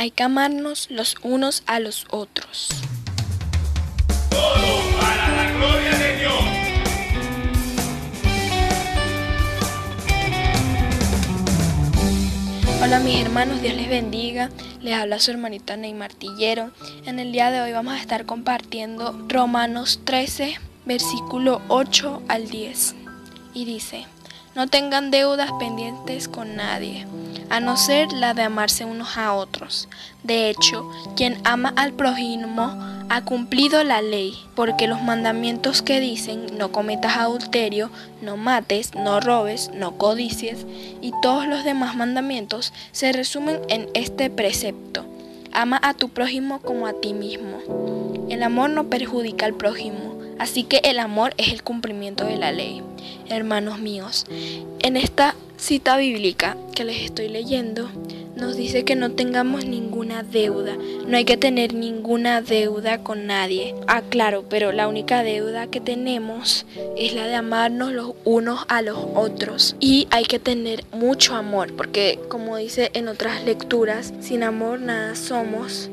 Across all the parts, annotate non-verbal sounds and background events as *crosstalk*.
Hay que amarnos los unos a los otros. Todo para la gloria de Dios. Hola mis hermanos, Dios les bendiga. Les habla su hermanita Ney Martillero. En el día de hoy vamos a estar compartiendo Romanos 13, versículo 8 al 10. Y dice, no tengan deudas pendientes con nadie, a no ser la de amarse unos a otros. De hecho, quien ama al prójimo ha cumplido la ley, porque los mandamientos que dicen no cometas adulterio, no mates, no robes, no codicies y todos los demás mandamientos se resumen en este precepto. Ama a tu prójimo como a ti mismo. El amor no perjudica al prójimo, así que el amor es el cumplimiento de la ley. Hermanos míos, en esta cita bíblica que les estoy leyendo, nos dice que no tengamos ninguna deuda. No hay que tener ninguna deuda con nadie. Ah, claro, pero la única deuda que tenemos es la de amarnos los unos a los otros. Y hay que tener mucho amor, porque como dice en otras lecturas, sin amor nada somos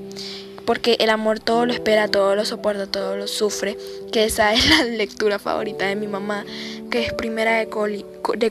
porque el amor todo lo espera, todo lo soporta, todo lo sufre, que esa *laughs* es la lectura favorita de mi mamá, que es primera de,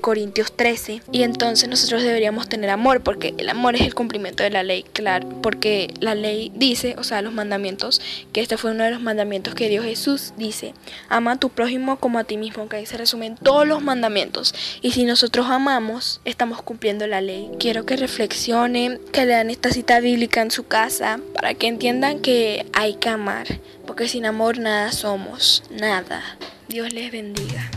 Corintios 13. Y entonces nosotros deberíamos tener amor, porque el amor es el cumplimiento de la ley, claro, porque la ley dice, o sea, los mandamientos, que este fue uno de los mandamientos que dio Jesús, dice, ama a tu prójimo como a ti mismo, que ahí se resumen todos los mandamientos. Y si nosotros amamos, estamos cumpliendo la ley. Quiero que reflexionen, que lean esta cita bíblica en su casa, para que entiendan que hay que amar, porque sin amor nada somos, nada. Dios les bendiga.